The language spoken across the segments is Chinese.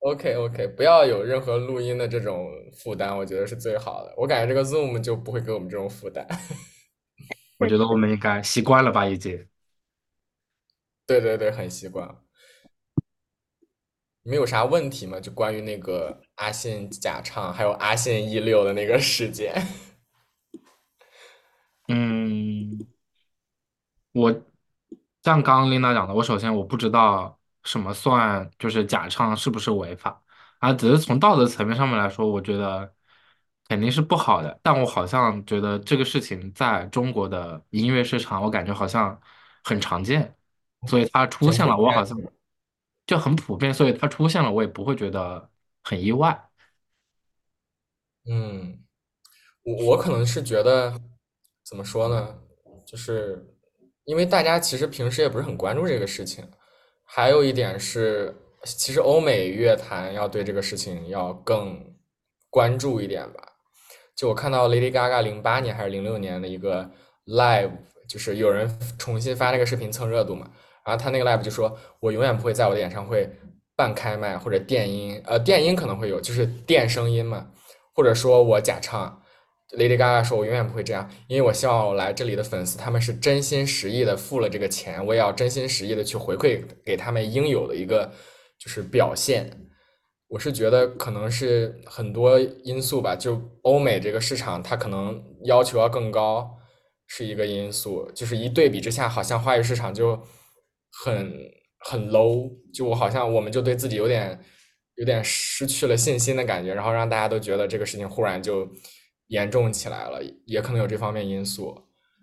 OK OK，不要有任何录音的这种负担，我觉得是最好的。我感觉这个 Zoom 就不会给我们这种负担。我觉得我们应该习惯了吧，已经。对对对，很习惯。没有啥问题吗？就关于那个阿信假唱，还有阿信一六的那个事件。嗯，我像刚刚琳娜讲的，我首先我不知道什么算就是假唱是不是违法啊，只是从道德层面上面来说，我觉得肯定是不好的。但我好像觉得这个事情在中国的音乐市场，我感觉好像很常见，所以它出现了，我好像。就很普遍，所以它出现了，我也不会觉得很意外。嗯，我我可能是觉得，怎么说呢？就是因为大家其实平时也不是很关注这个事情，还有一点是，其实欧美乐坛要对这个事情要更关注一点吧。就我看到 Lady Gaga 零八年还是零六年的一个 live，就是有人重新发那个视频蹭热度嘛，然后他那个 live 就说，我永远不会在我的演唱会半开麦或者电音，呃，电音可能会有，就是电声音嘛。或者说我假唱，Lady Gaga 说，我永远不会这样，因为我希望我来这里的粉丝他们是真心实意的付了这个钱，我也要真心实意的去回馈给他们应有的一个就是表现。我是觉得可能是很多因素吧，就欧美这个市场，它可能要求要更高，是一个因素。就是一对比之下，好像华语市场就很很 low，就我好像我们就对自己有点有点失去了信心的感觉，然后让大家都觉得这个事情忽然就严重起来了，也可能有这方面因素。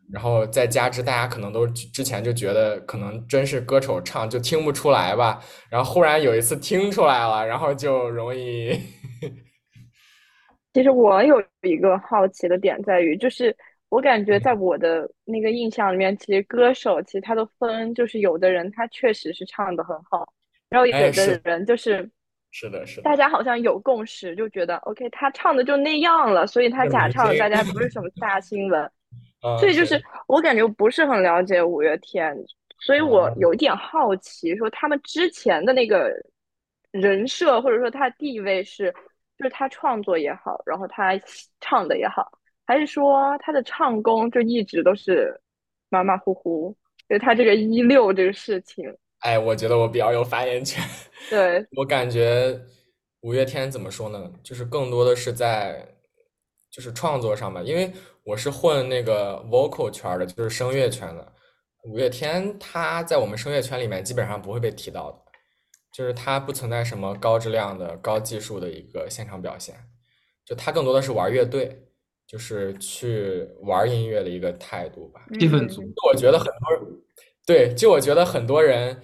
然后再加之大家可能都之前就觉得可能真是歌手唱就听不出来吧，然后忽然有一次听出来了，然后就容易 其实我有一个好奇的点在于，就是我感觉在我的那个印象里面，其实歌手其实他都分，就是有的人他确实是唱的很好，然后有的人就是是的是的，大家好像有共识，就觉得 OK，他唱的就那样了，所以他假唱，大家 不是什么大新闻。所嗯，以就是是，我感觉不是很了解五月天，所以我嗯，有一点好奇，说他们之前的那个人设或者说他的地位是，就是他创作也好，然后他唱的也好，还是说他的唱功就一直都是马马虎虎？就他这个一六这个事情，哎，我觉得我比较有发言权。对，我感觉五月天怎么说呢？就是更多的是在就是创作上吧，因为我是混那个 vocal 圈儿的，就是声乐圈的。五月天他在我们声乐圈里面基本上不会被提到的，就是他不存在什么高质量的、高技术的一个现场表现，就他更多的是玩乐队，就是去玩音乐的一个态度吧。气氛组，嗯，我觉得很多人，对，就我觉得很多人，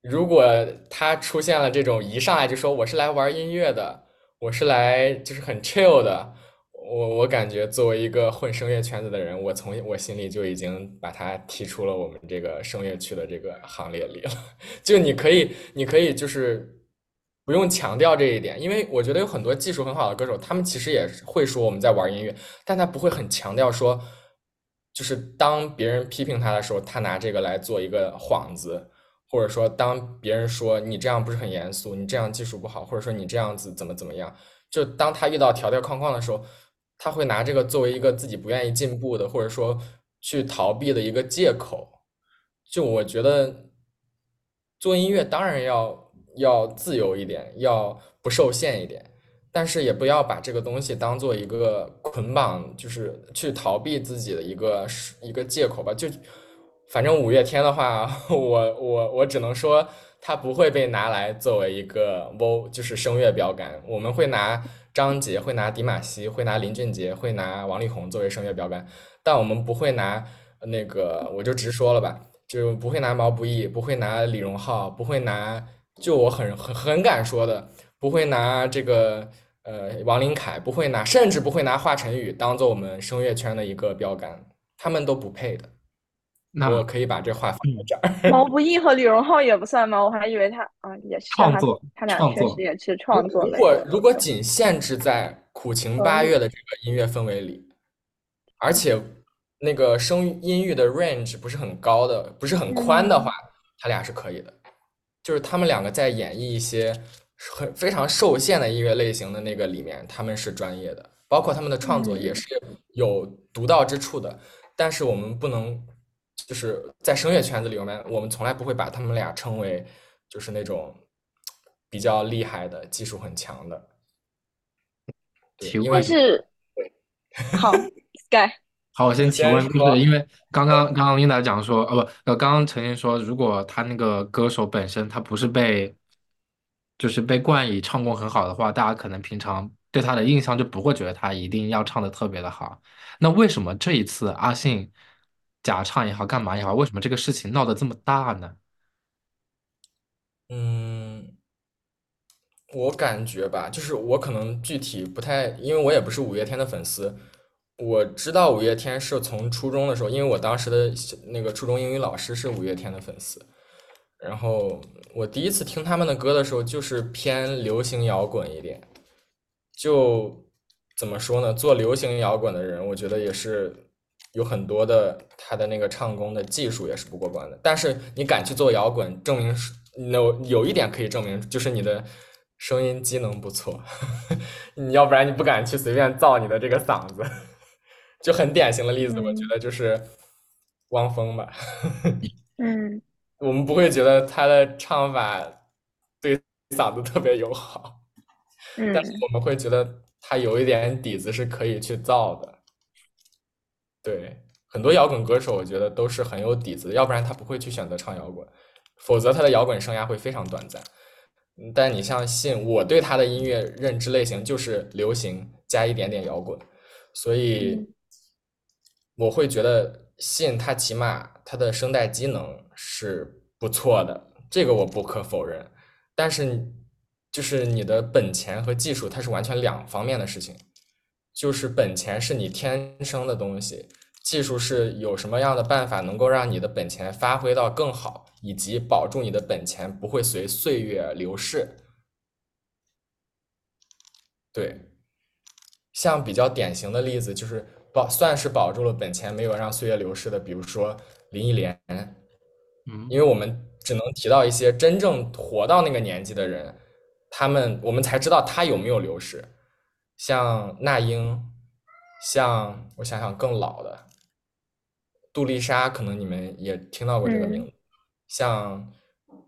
如果他出现了这种一上来就说我是来玩音乐的，我是来就是很 chill 的，我我感觉作为一个混声乐圈子的人，我从我心里就已经把他踢出了我们这个声乐区的这个行列里了。就你可以，你可以就是不用强调这一点，因为我觉得有很多技术很好的歌手，他们其实也会说我们在玩音乐，但他不会很强调说，就是当别人批评他的时候，他拿这个来做一个幌子，或者说当别人说你这样不是很严肃，你这样技术不好，或者说你这样子怎么怎么样，就当他遇到条条框框的时候，他会拿这个作为一个自己不愿意进步的，或者说去逃避的一个借口。就我觉得做音乐当然要要自由一点，要不受限一点，但是也不要把这个东西当做一个捆绑，就是去逃避自己的一个一个借口吧。就反正五月天的话，我我我只能说，他不会被拿来作为一个 v 就是声乐标杆。我们会拿张杰，会拿迪玛希，会拿林俊杰，会拿王力宏作为声乐标杆，但我们不会拿那个，我就直说了吧。就不会拿毛不易，不会拿李荣浩，不会拿，就我很很很敢说的，不会拿这个呃王林凯，不会拿，甚至不会拿华晨宇当做我们声乐圈的一个标杆，他们都不配的。那我可以把这话放在嗯，这儿。毛不易和李荣浩也不算吗？我还以为他啊也是，创作他俩确实，也是创作。如果如果仅限制在苦情八嗯月的这个音乐氛围里，而且那个声音域的 range 不是很高的，不是很宽的嗯。话，他俩是可以的。就是他们两个在演绎一些很非常受限的音乐类型的那个里面，他们是专业的，包括他们的创作也是有独到之处的。但是我们不能就是在声乐圈子里面，我们从来不会把他们俩称为就是那种比较厉害的、技术很强的。对，提问因为但是 好，Sky，好，我先提问，就是因为刚刚刚刚 Linda 讲说，呃不，呃刚刚陈琳说，如果他那个歌手本身他不是被，就是被冠以唱功很好的话，大家可能平常对他的印象就不会觉得他一定要唱的特别的好。那为什么这一次阿信假唱也好，干嘛也好，为什么这个事情闹得这么大呢？嗯，我感觉吧，就是我可能具体不太，因为我也不是五月天的粉丝。我知道五月天是从初中的时候，因为我当时的那个初中英语老师是五月天的粉丝。然后我第一次听他们的歌的时候，就是偏流行摇滚一点。就怎么说呢？做流行摇滚的人，我觉得也是有很多的他的那个唱功的技术也是不过关的。但是你敢去做摇滚，证明是有有一点可以证明，就是你的声音机能不错。你要不然你不敢去随便造你的这个嗓子。就很典型的例子，我觉得就是汪峰吧。嗯我们不会觉得他的唱法对嗓子特别友好，嗯但是我们会觉得他有一点底子是可以去造的。对，很多摇滚歌手我觉得都是很有底子，要不然他不会去选择唱摇滚，否则他的摇滚生涯会非常短暂。嗯但你像信，我对他的音乐认知类型就是流行加一点点摇滚，所以嗯我会觉得信他起码他的声带机能是不错的，这个我不可否认。但是就是你的本钱和技术，它是完全两方面的事情。就是本钱是你天生的东西，技术是有什么样的办法能够让你的本钱发挥到更好，以及保住你的本钱不会随岁月流逝。对，像比较典型的例子就是保算是保住了本钱，没有让岁月流逝的，比如说林忆莲，嗯因为我们只能提到一些真正活到那个年纪的人，他们我们才知道他有没有流逝。像那英，像我想想更老的杜丽莎，可能你们也听到过这个名字。像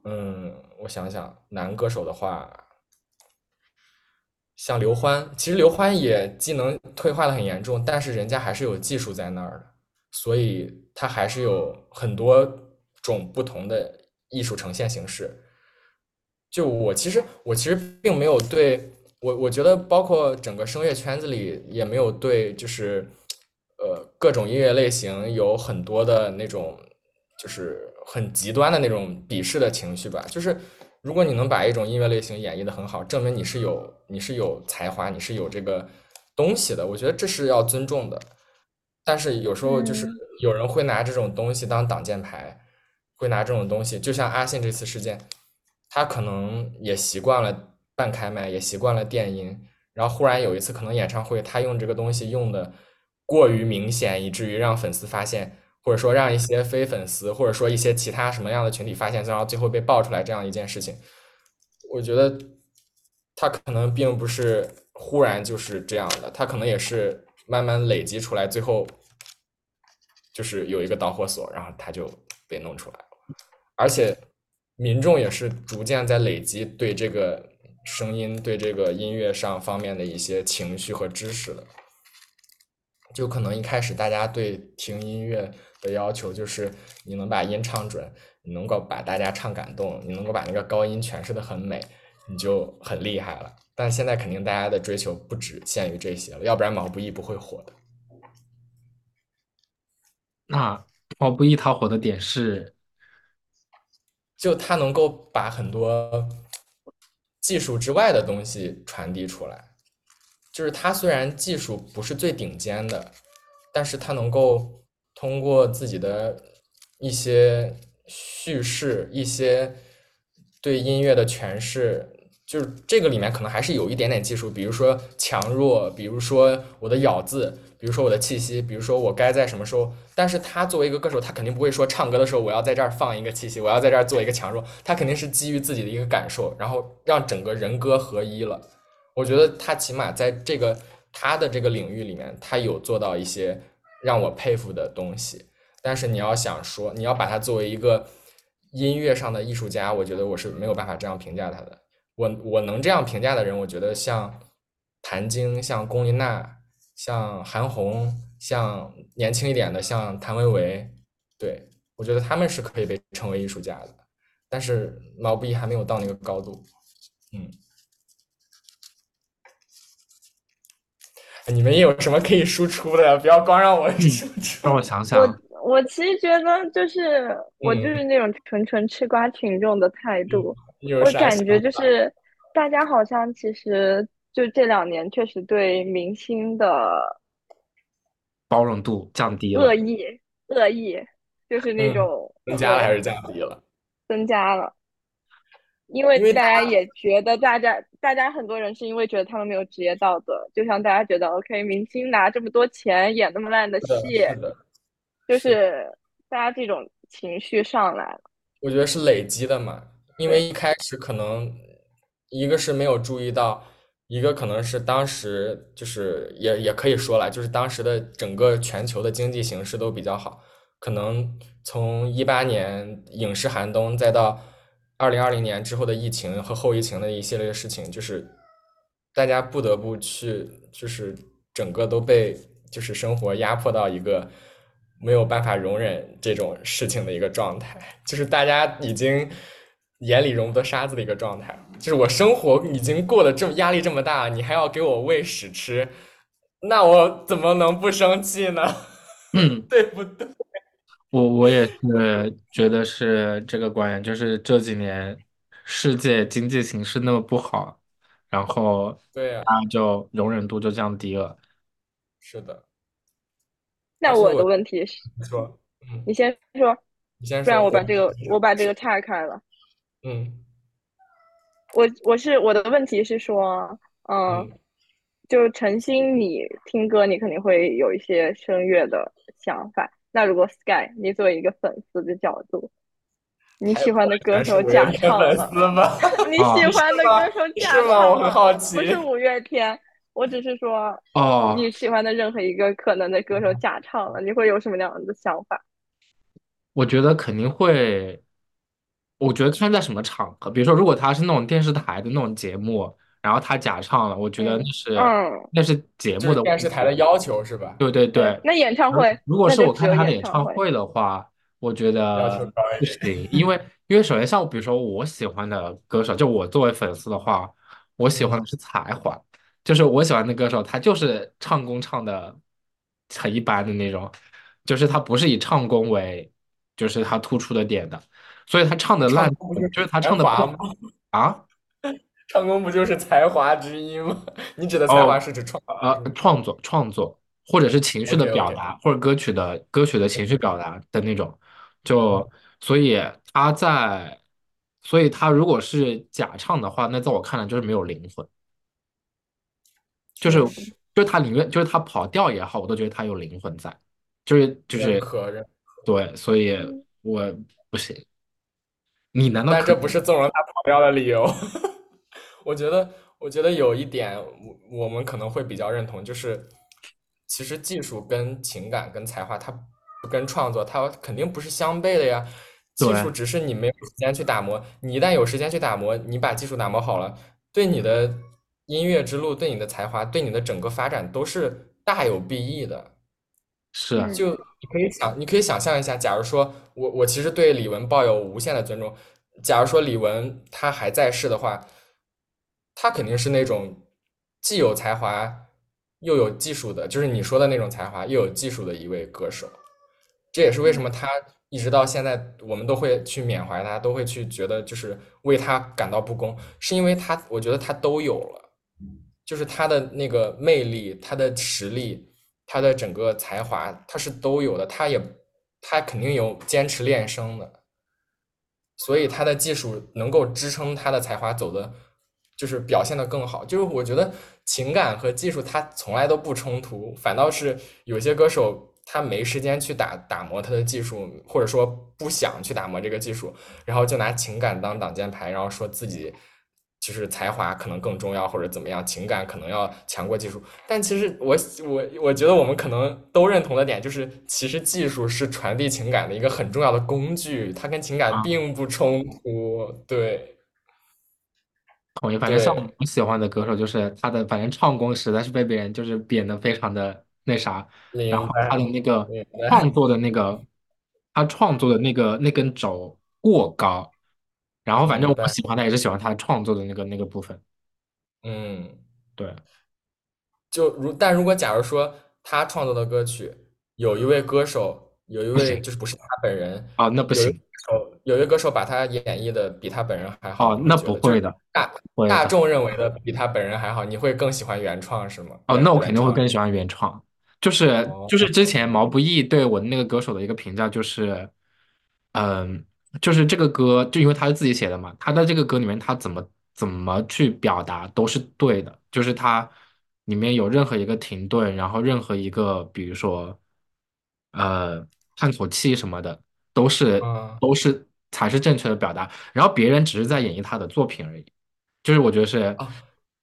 嗯，我想想，男歌手的话，像刘欢，其实刘欢也技能退化的很严重，但是人家还是有技术在那儿的，所以他还是有很多种不同的艺术呈现形式。就我其实我其实并没有对我我觉得包括整个声乐圈子里也没有对就是呃各种音乐类型有很多的那种就是很极端的那种鄙视的情绪吧。就是如果你能把一种音乐类型演绎的很好，证明你是有你是有才华，你是有这个东西的，我觉得这是要尊重的。但是有时候就是嗯有人会拿这种东西当挡箭牌，会拿这种东西，就像阿信这次事件，他可能也习惯了半开麦，也习惯了电音，然后忽然有一次可能演唱会，他用这个东西用的过于明显，以至于让粉丝发现，或者说让一些非粉丝，或者说一些其他什么样的群体发现，然后最后被爆出来这样一件事情，我觉得他可能并不是忽然就是这样的，他可能也是慢慢累积出来，最后就是有一个导火索，然后他就被弄出来了，而且民众也是逐渐在累积对这个声音、对这个音乐上方面的一些情绪和知识的。就可能一开始大家对听音乐的要求就是你能把音唱准，你能够把大家唱感动，你能够把那个高音诠释的很美，你就很厉害了。但现在肯定大家的追求不只限于这些了，要不然毛不易不会火的。那毛不易他火的点是，就他能够把很多技术之外的东西传递出来。就是他虽然技术不是最顶尖的，但是他能够通过自己的一些叙事、一些对音乐的诠释，就是这个里面可能还是有一点点技术，比如说强弱，比如说我的咬字，比如说我的气息，比如说我该在什么时候。但是他作为一个歌手，他肯定不会说唱歌的时候我要在这儿放一个气息，我要在这儿做一个强弱，他肯定是基于自己的一个感受，然后让整个人歌合一了。我觉得他起码在这个他的这个领域里面，他有做到一些让我佩服的东西。但是你要想说，你要把他作为一个音乐上的艺术家，我觉得我是没有办法这样评价他的。我我能这样评价的人，我觉得像谭晶、像龚琳娜、像韩红、像年轻一点的像谭维维，对我觉得他们是可以被称为艺术家的。但是毛不易还没有到那个高度，嗯。你们有什么可以输出的？不要光让我 输出。让我想想，我我其实觉得就是我就是那种纯纯吃瓜群众的态度。我感觉就是大家好像其实就这两年确实对明星的包容度降低了，恶意恶意就是那种增加了还是降低了？增加了。因为大家也觉得，大家大家很多人是因为觉得他们没有职业道德，就像大家觉得，OK，明星拿这么多钱演那么烂的戏，就是大家这种情绪上来了。我觉得是累积的嘛，因为一开始可能一个是没有注意到，一个可能是当时就是也也可以说了，就是当时的整个全球的经济形势都比较好，可能从一八年影视寒冬再到。二零二零年之后的疫情和后疫情的一系列事情，就是大家不得不去，就是整个都被就是生活压迫到一个没有办法容忍这种事情的一个状态，就是大家已经眼里容不得沙子的一个状态。就是我生活已经过得这么压力这么大，你还要给我喂屎吃，那我怎么能不生气呢？嗯，对不对？我我也是觉得是这个观点，就是这几年世界经济形势那么不好，然后对呀，就容忍度就降低了。是的。那我的问题是，说，你先说，你先说，不然我把这个我把这个岔开了。嗯，我我是我的问题是说，嗯，就陈星，你听歌你肯定会有一些声乐的想法。那如果 Sky，你作为一个粉丝的角度，你喜欢的歌手假唱了？你喜欢的歌手假唱了？我很好奇。不是五月天，我只是说，哦，你喜欢的任何一个可能的歌手假唱了，你会有什么样的想法？我觉得肯定会，我觉得看在什么场合，比如说，如果他是那种电视台的那种节目。然后他假唱了，我觉得那是那是节目的电视台的要求是吧？对对对。那演唱会，如果是我看他的演唱会的话，我觉得不行，因为因为首先像比如说我喜欢的歌手，就我作为粉丝的话，我喜欢的是才华，就是我喜欢的歌手，他就是唱功唱的很一般的那种，就是他不是以唱功为就是他突出的点的，所以他唱的烂，就是他唱的不啊。唱功不就是才华之一吗？你指的才华是指创呃创作创作，或者是情绪的表达，或者歌曲的歌曲的情绪表达的那种。就所以他在，所以他如果是假唱的话，那在我看来就是没有灵魂。就是就是他里面就是他跑调也好，我都觉得他有灵魂在。就是就是对，所以我不行。你难道？但这不是纵容他跑调的理由。我觉得，我觉得有一点，我我们可能会比较认同，就是其实技术跟情感跟才华，它不跟创作，它肯定不是相悖的呀。技术只是你没有时间去打磨，你一旦有时间去打磨，你把技术打磨好了，对你的音乐之路，对你的才华，对你的整个发展都是大有裨益的。是啊，就你可以想，你可以想象一下，假如说我我其实对李玟抱有无限的尊重，假如说李玟她还在世的话。他肯定是那种既有才华又有技术的，就是你说的那种才华又有技术的一位歌手。这也是为什么他一直到现在，我们都会去缅怀他，都会去觉得就是为他感到不公，是因为他，我觉得他都有了，就是他的那个魅力、他的实力、他的整个才华，他是都有的。他也他肯定有坚持练声的，所以他的技术能够支撑他的才华走的。就是表现的更好。就是我觉得情感和技术它从来都不冲突，反倒是有些歌手他没时间去打打磨他的技术，或者说不想去打磨这个技术，然后就拿情感当挡箭牌，然后说自己。就是才华可能更重要，或者怎么样，情感可能要强过技术。但其实我我我觉得我们可能都认同的点就是，其实技术是传递情感的一个很重要的工具，它跟情感并不冲突。对，同意。反正像我喜欢的歌手，就是他的，反正唱功实在是被别人就是贬得非常的那啥，然后他的那个创作的那个，他创作的那个那根轴过高。然后反正我喜欢他，也是喜欢他创作的那个那个部分。嗯，对。就如但如果假如说他创作的歌曲有一位歌手，有一位就是不是他本人啊，那不行。有一位歌手把他演绎的比他本人还好，那不会的。大大众认为的比他本人还好，你会更喜欢原创是吗？哦，那我肯定会更喜欢原创。就是就是之前毛不易对我那个歌手的一个评价就是，嗯。就是这个歌，就因为他是自己写的嘛，他在这个歌里面，他怎么怎么去表达都是对的。就是他里面有任何一个停顿，然后任何一个，比如说，呃，叹口气什么的，都是都是才是正确的表达。然后别人只是在演绎他的作品而已。就是我觉得是，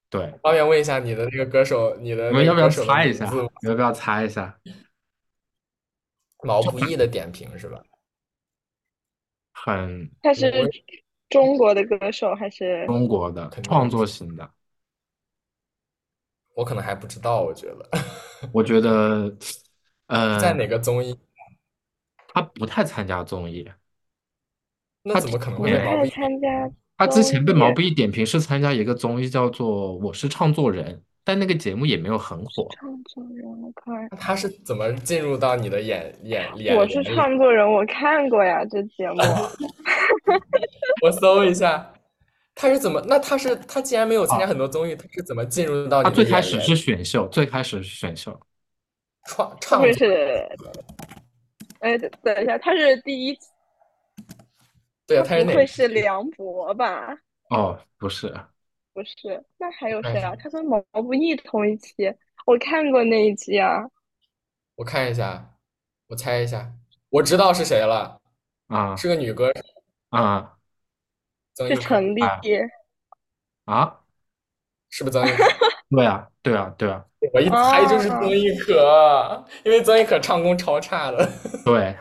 对。方便问一下你的那个歌手，你的你们要不要猜一下？你要不要猜一下？毛不易的点评是吧？很，他是中国的歌手还是中国的创作型的？我可能还不知道，我觉得，我觉得，呃，在哪个综艺？他不太参加综艺，那怎么可能会不太参加？他之前被毛不易点评是参加一个综艺，叫做《我是唱作人》，但那个节目也没有很火。唱作人，我看他是怎么进入到你的眼眼眼？我是唱作人，我看过呀，这节目。我搜一下，他是怎么？那他是他既然没有参加很多综艺，他是怎么进入到？他最开始是选秀，最开始是选秀。创唱是？哎，等一下，他是第一。对啊，他是不会是梁博吧？哦，不是。不是，那还有谁啊？他跟毛不易同一期，我看过那一期啊。我看一下，我猜一下，我知道是谁了啊，是个女歌手啊，是陈丽啊，是不是曾轶可？对啊，对啊，对啊，我一猜就是曾轶可，因为曾轶可唱功超差的。对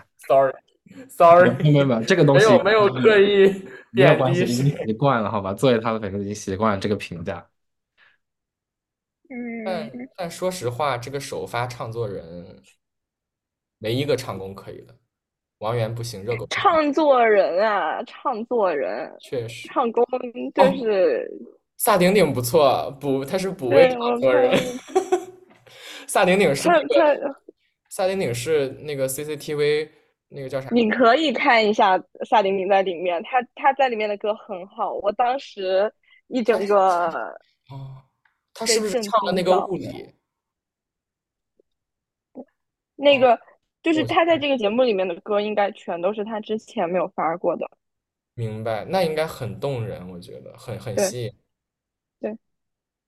sorry，sorry，没有没有，这个东西没有没有刻意。没有关系，已经习惯了，好吧？作为他的粉丝，已经习惯了这个评价。嗯，但但说实话，这个首发唱作人没一个唱功可以的，王源不行，热狗唱作人啊，唱作人确实唱功就是萨顶顶不错，补他是补位唱作人。萨顶顶是萨顶顶是那个 CCTV。那个叫啥？你可以看一下萨顶顶在里面，他他在里面的歌很好。我当时一整个 哦，他是不是唱的那个物理？那个就是他在这个节目里面的歌，应该全都是他之前没有发过的。明白，那应该很动人，我觉得很很吸引。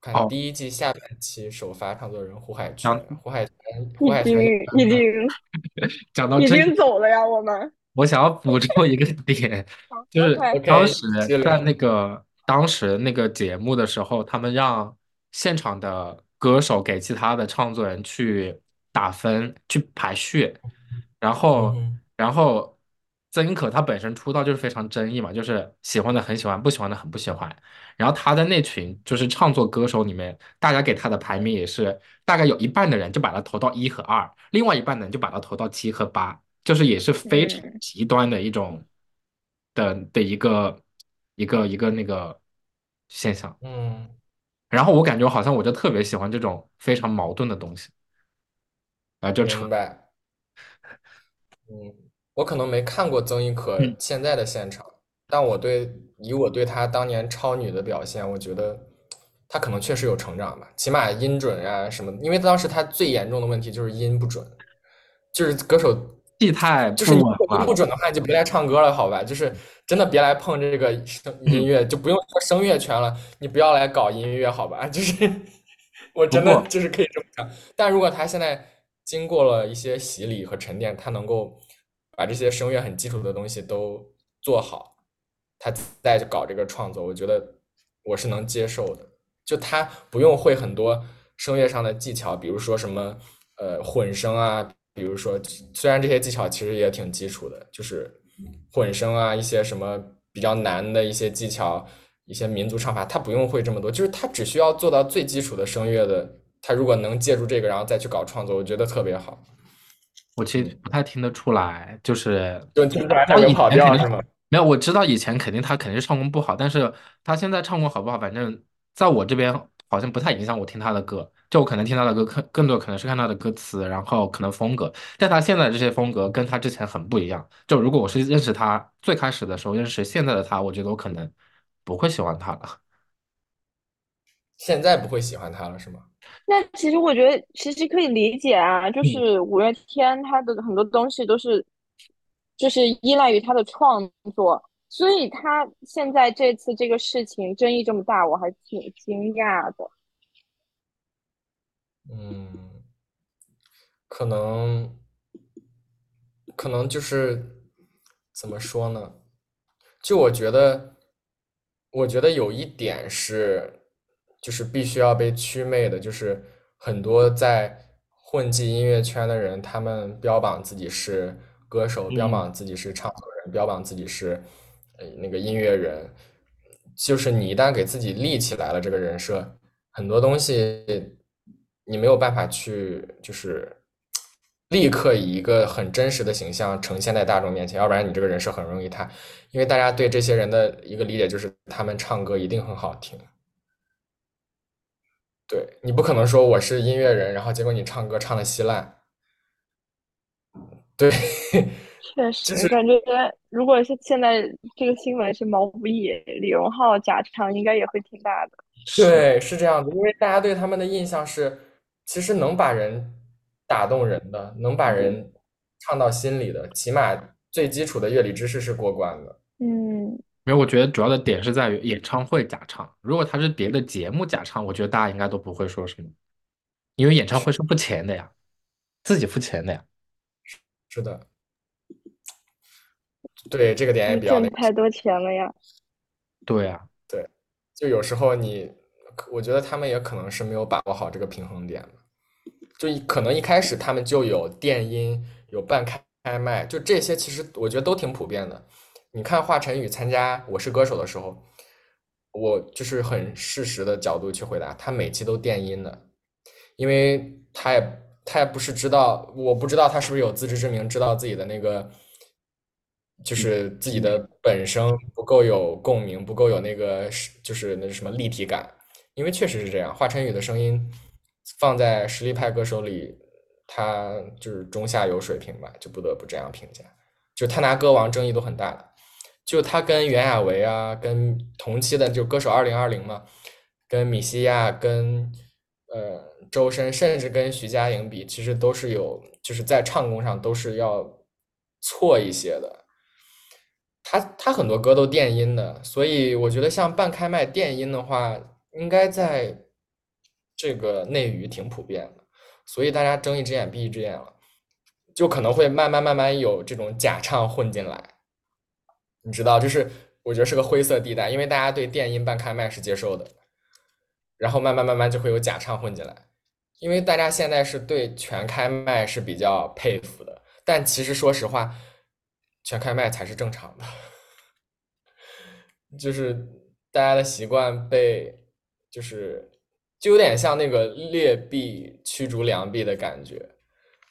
对，看第一季下半期首发唱作人胡海泉，胡海泉，胡海泉已经。讲到已经走了呀，我们。我想要补充一个点，就是当时在那个当时那个节目的时候，他们让现场的歌手给其他的创作人去打分、去排序，然后，然后。曾轶可她本身出道就是非常争议嘛，就是喜欢的很喜欢，不喜欢的很不喜欢。然后她在那群就是唱作歌手里面，大家给她的排名也是大概有一半的人就把她投到一和二，另外一半的人就把她投到七和八，就是也是非常极端的一种的的一个一个一个那个现象。嗯。然后我感觉好像我就特别喜欢这种非常矛盾的东西，啊，就明白。嗯。我可能没看过曾轶可现在的现场，但我对以我对她当年超女的表现，我觉得她可能确实有成长吧，起码音准啊什么，因为当时她最严重的问题就是音不准，就是歌手气态就是你音不准的话，你就别来唱歌了，好吧？就是真的别来碰这个声音乐，就不用说声乐圈了，你不要来搞音乐好吧？就是我真的就是可以这么讲。但如果他现在经过了一些洗礼和沉淀，他能够把这些声乐很基础的东西都做好，他再去搞这个创作，我觉得我是能接受的。就他不用会很多声乐上的技巧，比如说什么呃混声啊，比如说虽然这些技巧其实也挺基础的，就是混声啊一些什么比较难的一些技巧，一些民族唱法，他不用会这么多，就是他只需要做到最基础的声乐的，他如果能借助这个然后再去搞创作，我觉得特别好。我其实不太听得出来，就是就听出来他有跑调是吗？没有，我知道以前肯定他肯定是唱功不好，但是他现在唱功好不好，反正。在我这边好像不太影响我听他的歌，就我可能听他的歌更更多可能是看他的歌词，然后可能风格，但他现在这些风格跟他之前很不一样。就如果我是认识他最开始的时候认识现在的他，我觉得我可能不会喜欢他了。现在不会喜欢他了是吗？那其实我觉得其实可以理解啊，就是五月天他的很多东西都是就是依赖于他的创作。所以他现在这次这个事情争议这么大，我还挺惊讶的。嗯，可能，可能就是怎么说呢？就我觉得，我觉得有一点是，就是必须要被祛魅的，就是很多在混迹音乐圈的人，他们标榜自己是歌手，标榜自己是唱作人，标榜自己是。那个音乐人，就是你一旦给自己立起来了这个人设，很多东西你没有办法去，就是 立刻以一个很真实的形象呈现在大众面前，要不然你这个人设很容易塌。因为大家对这些人的一个理解就是他们唱歌一定很好听，对你不可能说我是音乐人，然后结果你唱歌唱的稀烂，对。确 实，感觉如果是现在这个新闻是毛不易、李荣浩假唱，应该也会挺大的。对，是这样子，因为大家对他们的印象是，其实能把人打动人的，能把人唱到心里的，起码最基础的乐理知识是过关的。嗯，没有，我觉得主要的点是在于演唱会假唱。如果他是别的节目假唱，我觉得大家应该都不会说什么，因为演唱会是付钱的呀，自己付钱的呀。是的。对这个点也比较那太多钱了呀。对呀，对，就有时候你，我觉得他们也可能是没有把握好这个平衡点就可能一开始他们就有电音，有半开开麦，就这些其实我觉得都挺普遍的。你看华晨宇参加《我是歌手》的时候，我就是很事实的角度去回答，他每期都电音的，因为他也他也不是知道，我不知道他是不是有自知之明，知道自己的那个。就是自己的本声不够有共鸣，不够有那个就是那什么立体感，因为确实是这样。华晨宇的声音放在实力派歌手里，他就是中下游水平吧，就不得不这样评价。就他拿歌王争议都很大的，就他跟袁娅维啊，跟同期的就歌手二零二零嘛，跟米西亚，跟呃周深，甚至跟徐佳莹比，其实都是有，就是在唱功上都是要错一些的。他他很多歌都电音的，所以我觉得像半开麦电音的话，应该在这个内娱挺普遍的，所以大家睁一只眼闭一只眼了，就可能会慢慢慢慢有这种假唱混进来，你知道，就是我觉得是个灰色地带，因为大家对电音半开麦是接受的，然后慢慢慢慢就会有假唱混进来，因为大家现在是对全开麦是比较佩服的，但其实说实话。全开麦才是正常的，就是大家的习惯被，就是就有点像那个劣币驱逐良币的感觉，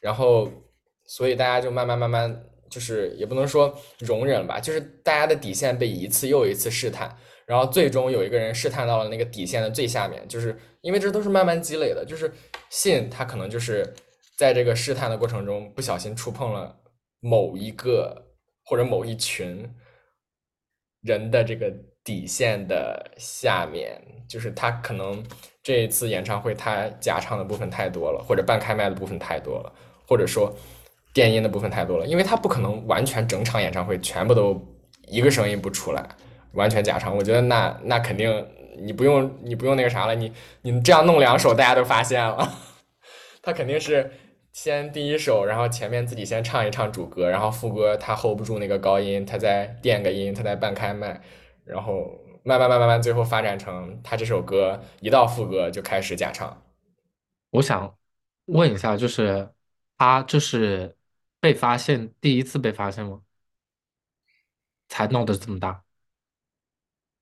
然后所以大家就慢慢慢慢，就是也不能说容忍吧，就是大家的底线被一次又一次试探，然后最终有一个人试探到了那个底线的最下面，就是因为这都是慢慢积累的，就是信他可能就是在这个试探的过程中不小心触碰了某一个。或者某一群人的这个底线的下面，就是他可能这一次演唱会他假唱的部分太多了，或者半开麦的部分太多了，或者说电音的部分太多了，因为他不可能完全整场演唱会全部都一个声音不出来，完全假唱。我觉得那那肯定你不用你不用那个啥了，你你这样弄两首，大家都发现了。他肯定是先第一首，然后前面自己先唱一唱主歌，然后副歌他 hold 不住那个高音，他再垫个音，他再半开麦，然后慢慢慢慢慢，最后发展成他这首歌一到副歌就开始假唱。我想问一下，就是他就是被发现第一次被发现吗？才弄得这么大？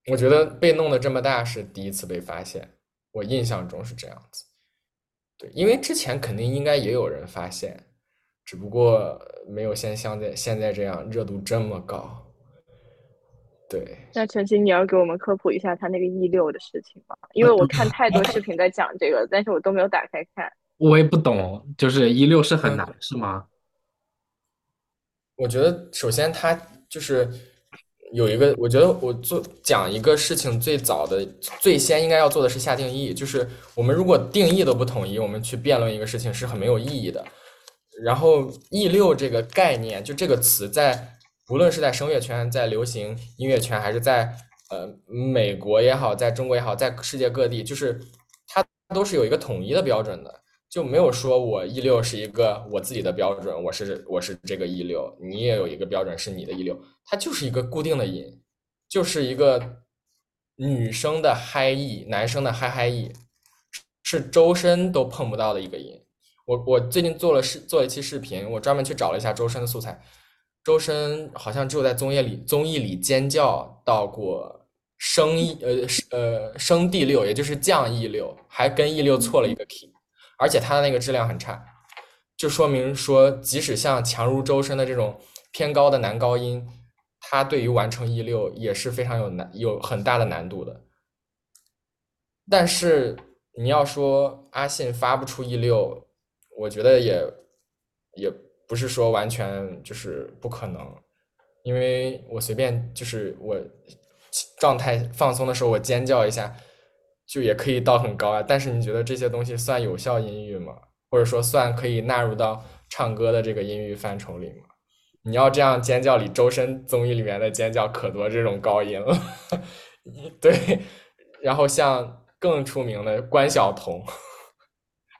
我觉得被弄得这么大是第一次被发现，我印象中是这样子。对，因为之前肯定应该也有人发现，只不过没有像现在现在这样热度这么高。对，那陈曦，你要给我们科普一下他那个 E 六的事情吗？因为我看太多视频在讲这个，但是我都没有打开看。我也不懂，就是一六是很难是吗？我觉得首先它就是有一个，我觉得我做讲一个事情最早的最先应该要做的是下定义，就是我们如果定义都不统一，我们去辩论一个事情是很没有意义的。然后 E 六这个概念，就这个词在。无论是在声乐圈、在流行音乐圈，还是在呃美国也好，在中国也好，在世界各地，就是它都是有一个统一的标准的，就没有说我 E 六是一个我自己的标准，我是我是这个 E 六，你也有一个标准是你的 E 六，它就是一个固定的音，就是一个女生的嗨 E，男生的嗨嗨 E，是周深都碰不到的一个音。我我最近做了视做了一期视频，我专门去找了一下周深的素材。周深好像只有在综艺里综艺里尖叫到过升 E 呃呃升 D 六，也就是降 E 六，还跟 E 六错了一个 key，而且他的那个质量很差，就说明说即使像强如周深的这种偏高的男高音，他对于完成 E 六也是非常有难有很大的难度的。但是你要说阿信发不出 E 六，我觉得也也。不是说完全就是不可能，因为我随便就是我状态放松的时候，我尖叫一下，就也可以到很高啊。但是你觉得这些东西算有效音域吗？或者说算可以纳入到唱歌的这个音域范畴里吗？你要这样尖叫，里周深综艺里面的尖叫可多这种高音了。对，然后像更出名的关晓彤，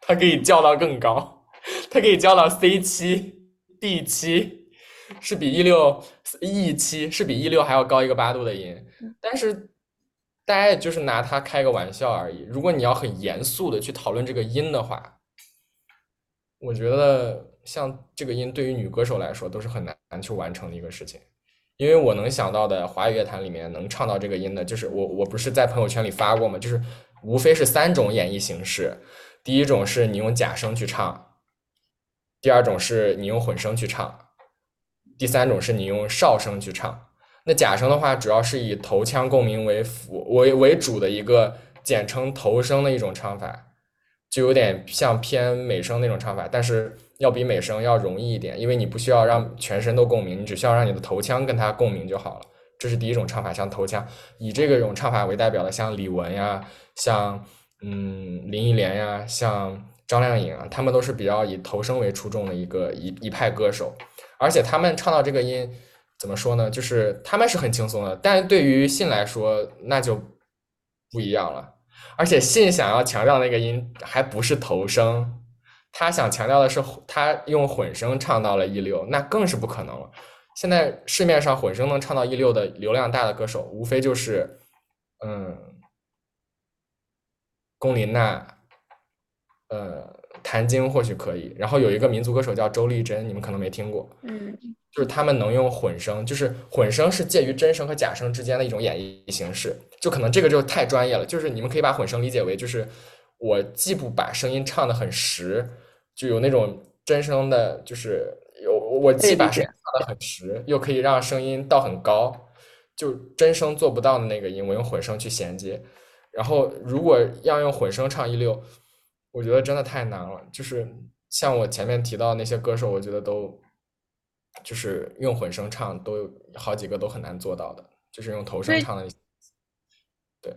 她可以叫到更高，她可以叫到 C 七。D 七是比 E 六 E 七是比 E 六还要高一个八度的音，但是大家也就是拿它开个玩笑而已。如果你要很严肃的去讨论这个音的话，我觉得像这个音对于女歌手来说都是很难去完成的一个事情。因为我能想到的华语乐坛里面能唱到这个音的，就是我我不是在朋友圈里发过吗？就是无非是三种演绎形式，第一种是你用假声去唱。第二种是你用混声去唱，第三种是你用哨声去唱。那假声的话，主要是以头腔共鸣为辅为为主的一个简称头声的一种唱法，就有点像偏美声那种唱法，但是要比美声要容易一点，因为你不需要让全身都共鸣，你只需要让你的头腔跟它共鸣就好了。这是第一种唱法，像头腔，以这个种唱法为代表的，像李玟呀，像嗯林忆莲呀，像。张靓颖啊，他们都是比较以头声为出众的一个一一派歌手，而且他们唱到这个音，怎么说呢？就是他们是很轻松的，但是对于信来说那就不一样了。而且信想要强调那个音还不是头声，他想强调的是他用混声唱到了一六，那更是不可能了。现在市面上混声能唱到一六的流量大的歌手，无非就是嗯，龚琳娜。呃，谭晶或许可以，然后有一个民族歌手叫周丽珍，你们可能没听过，嗯，就是他们能用混声，就是混声是介于真声和假声之间的一种演绎形式，就可能这个就太专业了，就是你们可以把混声理解为，就是我既不把声音唱的很实，就有那种真声的，就是有我既把声音唱的很实，又可以让声音到很高，就真声做不到的那个音，我用混声去衔接，然后如果要用混声唱一溜。我觉得真的太难了，就是像我前面提到那些歌手，我觉得都就是用混声唱，都有好几个都很难做到的，就是用头声唱的。对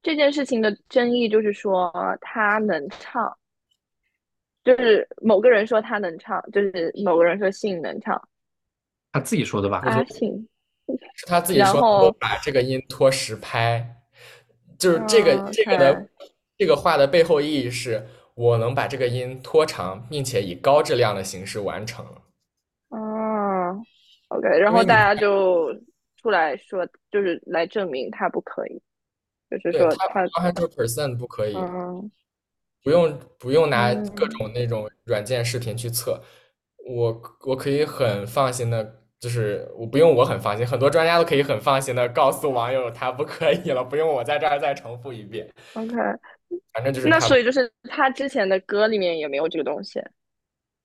这件事情的争议就是说他能唱，就是某个人说他能唱，就是某个人说信能唱，他自己说的吧？阿信，他自己说能然后把这个音拖十拍，就是这个嗯这个的这个话的背后意义是我能把这个音拖长，并且以高质量的形式完成。哦，OK，然后大家就出来说，就是来证明他不可以，就是说他，one hundred percent 不可以，嗯不用不用拿嗯各种那种软件视频去测，我我可以很放心的，就是我不用我很放心，很多专家都可以很放心的告诉网友他不可以了，不用我在这儿再重复一遍，，OK，反正就是那所以就是他之前的歌里面也没有这个东西，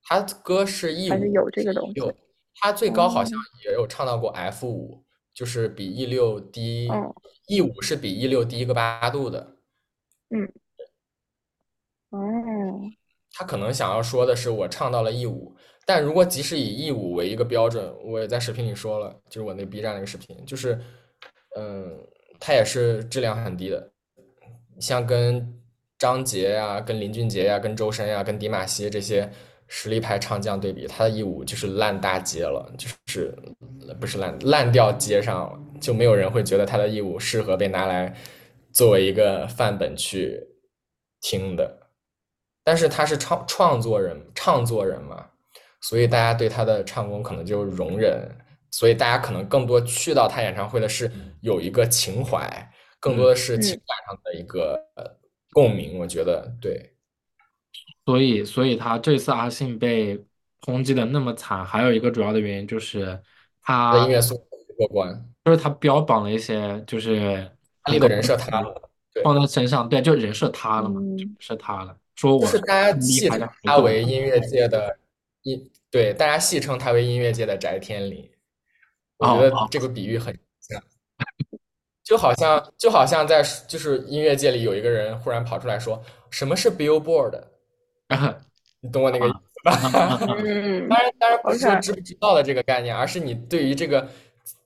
他歌是 E 五还是有这个东西六，他最高好像哦也有唱到过 F 五，就是比 E 六低嗯，E 五是比 E 六低一个八度的。嗯哦，他可能想要说的是我唱到了 E 五，但如果即使以 E 五为一个标准，我也在视频里说了，就是我那 B 站那个视频，就是，嗯，它也是质量很低的，像跟张杰呀、跟林俊杰呀、跟周深呀、跟迪玛希这些实力派唱将对比，他的义务就是烂大街了，就是不是烂烂掉街上，就没有人会觉得他的义务适合被拿来作为一个范本去听的。但是他是创创作人，唱作人嘛，所以大家对他的唱功可能就容忍，所以大家可能更多去到他演唱会的是有一个情怀，更多的是情感上的一个呃共鸣。我觉得对，所以，所以他这次阿信被抨击的那么惨，还有一个主要的原因就是他他的音乐素质不过关，就是他标榜了一些就是他立的人设塌了，对。放在身上，对，就人设塌了嘛，嗯。人设塌了，说我是大家戏称他为音乐界的音，对，大家戏称他为音乐界的翟天临。我觉得这个比喻很像，就好像就好像在就是音乐界里有一个人忽然跑出来说什么是 Billboard，你懂我那个意思吧？嗯 当然，当然不是说知不知道的这个概念，而是你对于这个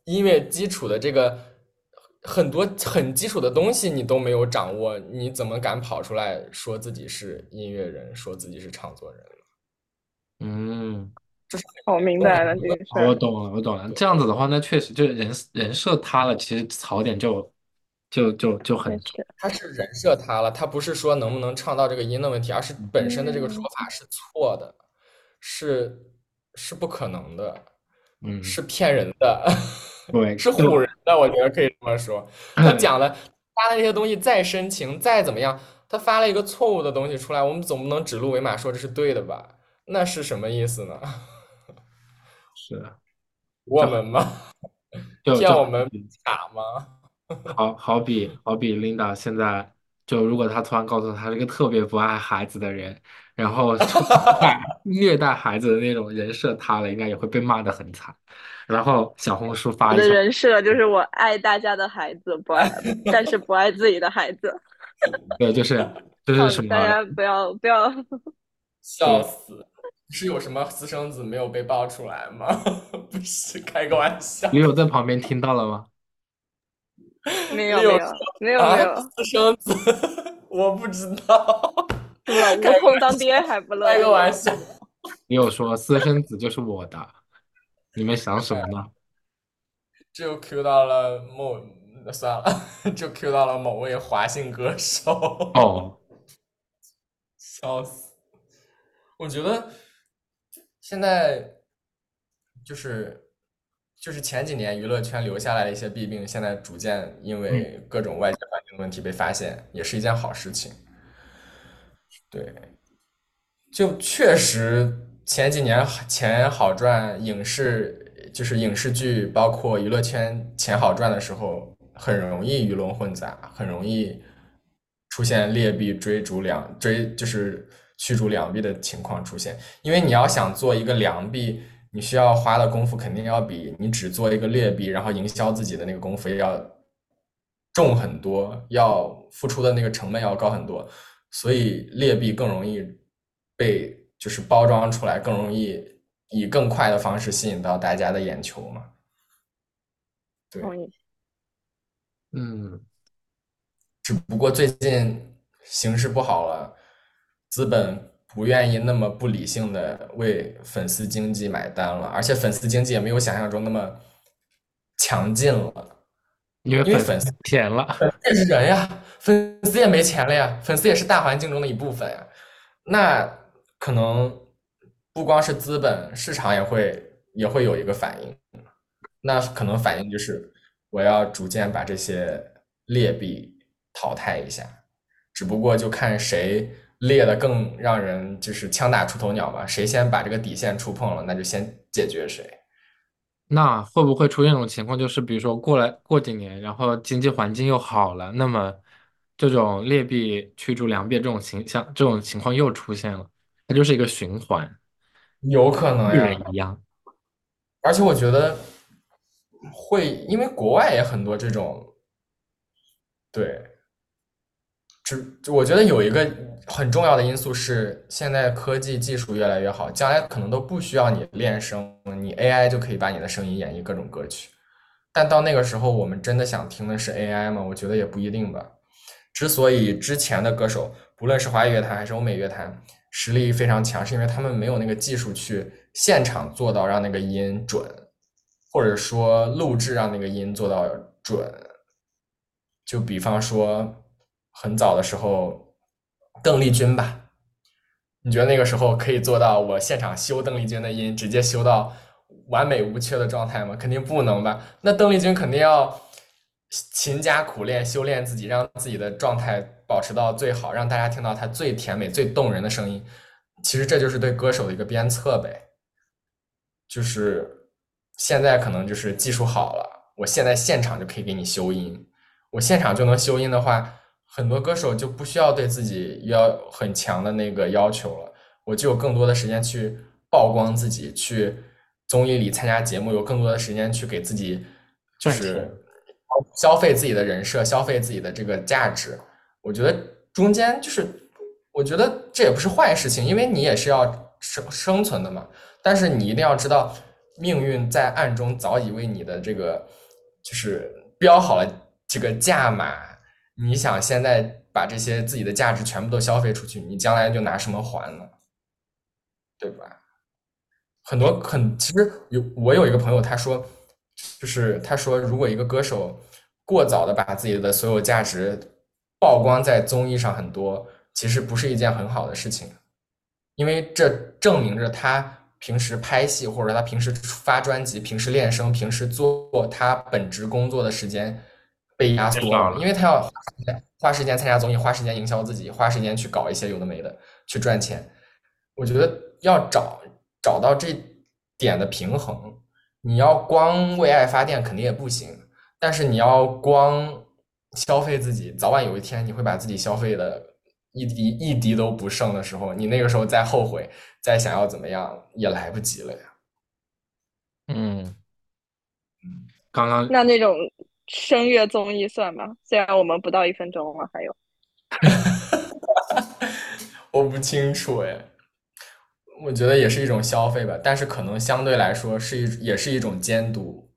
音乐基础的这个很多很基础的东西你都没有掌握，你怎么敢跑出来说自己是音乐人，说自己是唱作人？嗯，我明白了这个事儿，我懂了，我懂了。这样子的话，那确实就是人人设塌了，其实槽点就就就就很，他是人设塌了，他不是说能不能唱到这个音的问题，而是本身的这个说法是错的，是是不可能的，嗯，是骗人的，对，是唬人的，我觉得可以这么说。他讲的发的那些东西再深情再怎么样，他发了一个错误的东西出来，我们总不能指鹿为马说这是对的吧？那是什么意思呢？是 我们吗？就就骗我们卡吗？好好比好比 Linda 现在就如果她突然告诉她是个特别不爱孩子的人，然后虐 虐待孩子的那种人设塌了，应该也会被骂的很惨。然后小红书发我的，人设就是我爱大家的孩子，不爱，但是不爱自己的孩子。对，就是就是什么大家不要不要，笑死！是有什么私生子没有被爆出来吗？不是，开个玩笑。你有在旁边听到了吗？没有没有没有没有，啊，私生子，我不知道，老吴头当爹还不乐开个玩笑。你有说私生子就是我的，你们想什么呢？这又 Q 到了某，算了，就 Q 到了某位华姓歌手。哦，笑死！我觉得现在就是就是前几年娱乐圈留下来的一些弊病，现在逐渐因为各种外界环境问题被发现，也是一件好事情。对，就确实前几年钱好赚，影视就是影视剧，包括娱乐圈钱好赚的时候，很容易鱼龙混杂，很容易出现劣币追逐良追就是驱逐良币的情况出现。因为你要想做一个良币，你需要花的功夫肯定要比你只做一个劣币，然后营销自己的那个功夫要重很多，要付出的那个成本要高很多。所以劣币更容易被就是包装出来，更容易以更快的方式吸引到大家的眼球嘛。对，同意。嗯，只不过最近形势不好了，资本不愿意那么不理性的为粉丝经济买单了，而且粉丝经济也没有想象中那么强劲了。因为粉丝钱了，也是人呀，粉丝也没钱了呀，粉丝也是大环境中的一部分呀。那可能不光是资本市场也会也会有一个反应，那可能反应就是我要逐渐把这些劣币淘汰一下，只不过就看谁劣的更让人就是枪打出头鸟吧，谁先把这个底线触碰了，那就先解决谁。那会不会出现一种情况，就是比如说过来过几年，然后经济环境又好了，那么这种劣币驱逐良币这种形象，这种情况又出现了，它就是一个循环，有可能巨呀，人一样。而且我觉得会，因为国外也很多这种，对，只我觉得有一个很重要的因素是，现在科技技术越来越好，将来可能都不需要你练声，你 AI 就可以把你的声音演绎各种歌曲。但到那个时候，我们真的想听的是 AI 吗？我觉得也不一定吧。之所以之前的歌手，不论是华语乐坛还是欧美乐坛，实力非常强，是因为他们没有那个技术去现场做到让那个音准，或者说录制让那个音做到准。就比方说，很早的时候，邓丽君吧，你觉得那个时候可以做到我现场修邓丽君的音，直接修到完美无缺的状态吗？肯定不能吧。那邓丽君肯定要勤加苦练，修炼自己，让自己的状态保持到最好，让大家听到她最甜美、最动人的声音。其实这就是对歌手的一个鞭策呗。就是现在可能就是技术好了，我现在现场就可以给你修音。我现场就能修音的话，很多歌手就不需要对自己要很强的那个要求了，我就有更多的时间去曝光自己，去综艺里参加节目，有更多的时间去给自己就是消费自己的人设，消费自己的这个价值。我觉得中间就是，我觉得这也不是坏事情，因为你也是要生生存的嘛。但是你一定要知道，命运在暗中早已为你的这个就是标好了。这个价码，你想现在把这些自己的价值全部都消费出去，你将来就拿什么还呢？对吧？很多很其实有我有一个朋友，他说，就是他说，如果一个歌手过早的把自己的所有价值曝光在综艺上很多，其实不是一件很好的事情，因为这证明着他平时拍戏或者他平时发专辑、平时练声、平时做他本职工作的时间。被压缩了，因为他要花时间参加综艺，花时间营销自己，花时间去搞一些有的没的去赚钱。我觉得要找找到这点的平衡。你要光为爱发电肯定也不行，但是你要光消费自己，早晚有一天你会把自己消费的一滴一滴都不剩的时候，你那个时候再后悔，再想要怎么样也来不及了呀。嗯嗯，刚刚那那种。声乐综艺算吗？虽然我们不到一分钟了，还有，我不清楚哎，我觉得也是一种消费吧，但是可能相对来说是一也是一种监督，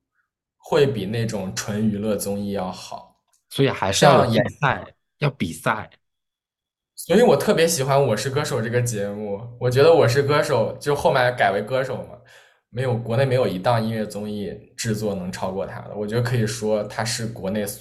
会比那种纯娱乐综艺要好。所以还是要比赛，要比赛。所以我特别喜欢《我是歌手》这个节目，我觉得《我是歌手》就后面改为歌手嘛。没有国内没有一档音乐综艺制作能超过他的，我觉得可以说他是国内所。